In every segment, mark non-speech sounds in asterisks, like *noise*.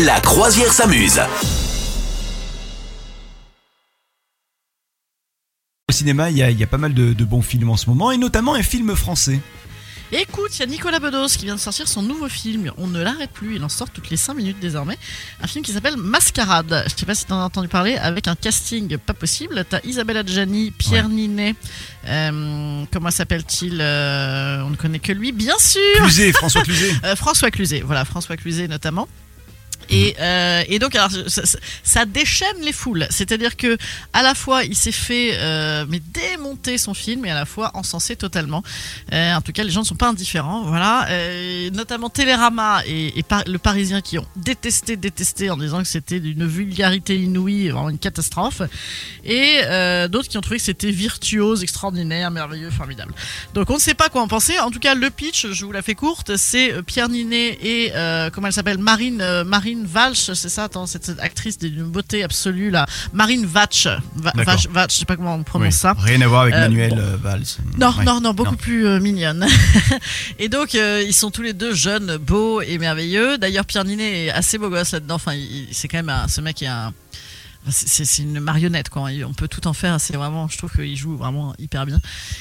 La croisière s'amuse. Au cinéma, il y, a, il y a pas mal de, de bons films en ce moment, et notamment un film français. Écoute, il y a Nicolas Bedos qui vient de sortir son nouveau film. On ne l'arrête plus, il en sort toutes les 5 minutes désormais. Un film qui s'appelle Mascarade. Je sais pas si t'en as entendu parler, avec un casting pas possible. T'as Isabelle Adjani, Pierre Ninet, euh, comment s'appelle-t-il Euh, On ne connaît que lui, bien sûr Cluzet, François Cluzet. *laughs* Euh, François Cluzet, voilà, François Cluzet notamment. Et, euh, et donc, alors, ça, déchaîne les foules. C'est-à-dire que, à la fois, il s'est fait euh, mais démonter son film, et à la fois encensé totalement. Euh, en tout cas, les gens ne sont pas indifférents, voilà. Notamment Télérama et, le Parisien qui ont détesté, détesté en disant que c'était d'une vulgarité inouïe, vraiment une catastrophe. Et d'autres qui ont trouvé que c'était virtuose, extraordinaire, merveilleux, formidable. Donc on ne sait pas quoi en penser. En tout cas, le pitch, je vous la fais courte, c'est Pierre Ninet et comment elle s'appelle? Marine euh, Marine Valch, c'est ça Attends, cette, cette actrice d'une beauté absolue là, Marine Vatch, Va-. Vatch, Vatch, je sais pas comment on prononce Oui. ça. Rien à voir avec Euh, Manuel bon. euh, Valls. Non, Ouais. non, non, beaucoup Non. plus euh, mignonne. *laughs* et donc, euh, ils sont tous les deux jeunes, beaux et merveilleux. D'ailleurs, Pierre Ninet est assez beau gosse là-dedans. Enfin, c'est quand même un, ce mec est un. C'est- une marionnette, quoi. Il- On peut tout en faire. C'est vraiment, je trouve qu'il joue vraiment hyper bien.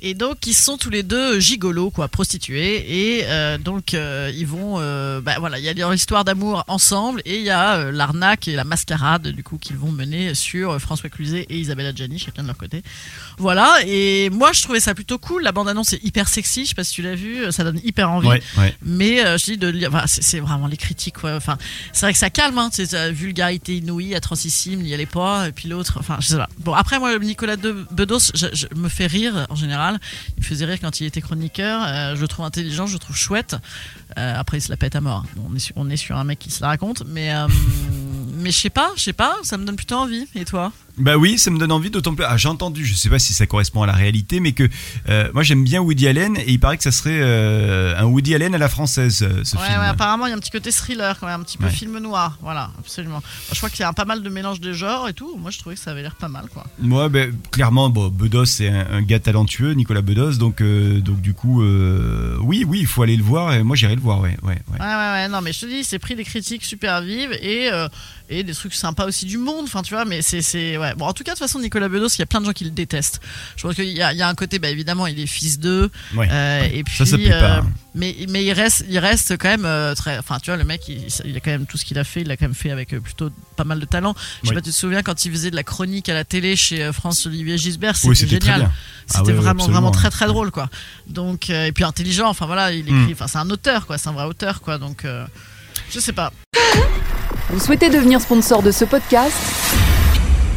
Et donc, ils sont tous les deux gigolos, quoi, prostitués. Et euh, donc, euh, ils vont. euh, bah, voilà, il y a leur histoire d'amour ensemble. Et il y a l'arnaque et la mascarade, du coup, qu'ils vont mener sur François Cluzet et Isabelle Adjani, chacun de leur côté. Voilà, et moi je trouvais ça plutôt cool. La bande-annonce est hyper sexy, je sais pas si tu l'as vu, ça donne hyper envie. Ouais, ouais. Mais je dis de lire, enfin, c'est vraiment les critiques. quoi. Enfin, c'est vrai que ça calme, hein, c'est vulgarité inouïe, atrocissime, n'y pas. Et puis l'autre, enfin, je sais pas. Bon, après moi, Nicolas de Bedos, je, me fais rire en général. Il me faisait rire quand il était chroniqueur. euh, je le trouve intelligent, je le trouve chouette. Euh, après, il se la pète à mort. On est sur, on est sur un mec qui se la raconte, mais euh, *laughs* mais je sais pas, je sais pas, ça me donne plutôt envie. Et toi? Bah oui, ça me donne envie, d'autant plus. Ah, j'ai entendu, je sais pas si ça correspond à la réalité, mais que euh, moi j'aime bien Woody Allen et il paraît que ça serait euh, un Woody Allen à la française, euh, ce Ouais, film. ouais, apparemment, il y a un petit côté thriller, quand même, un petit peu Ouais. film noir. Voilà, absolument. Je crois qu'il y a un pas mal de mélange de genres et tout. Moi, je trouvais que ça avait l'air pas mal, quoi. Moi, ben, clairement, bon, Bedos c'est un, un gars talentueux, Nicolas Bedos, donc euh, donc du coup, oui, oui, il faut aller le voir. Et moi, j'irai le voir, ouais, ouais, ouais. Ouais, ouais, ouais. Non, mais je te dis, c'est pris des critiques super vives et, et des trucs sympas aussi du monde. Enfin, tu vois, mais c'est. Ouais. Bon, en tout cas, de toute façon, Nicolas Bedos, il y a plein de gens qui le détestent. Je pense qu'il y a, il y a un côté, bah, évidemment, il est fils d'eux. Ouais, euh, ouais. Et puis. Ça, ça pas, hein. mais, mais il reste, il reste quand même euh, très. Enfin, tu vois, le mec, il, il a quand même tout ce qu'il a fait. Il l'a quand même fait avec euh, plutôt pas mal de talent. Je sais Oui. pas, tu te souviens quand il faisait de la chronique à la télé chez euh, France Olivier Gisbert, c'était Oui, c'était génial. C'était Ah ouais, ouais, vraiment, vraiment très très drôle quoi. Donc euh, et puis intelligent. Enfin voilà, il Mm. écrit. Enfin c'est un auteur quoi, c'est un vrai auteur quoi. Donc euh, je sais pas. Vous souhaitez devenir sponsor de ce podcast?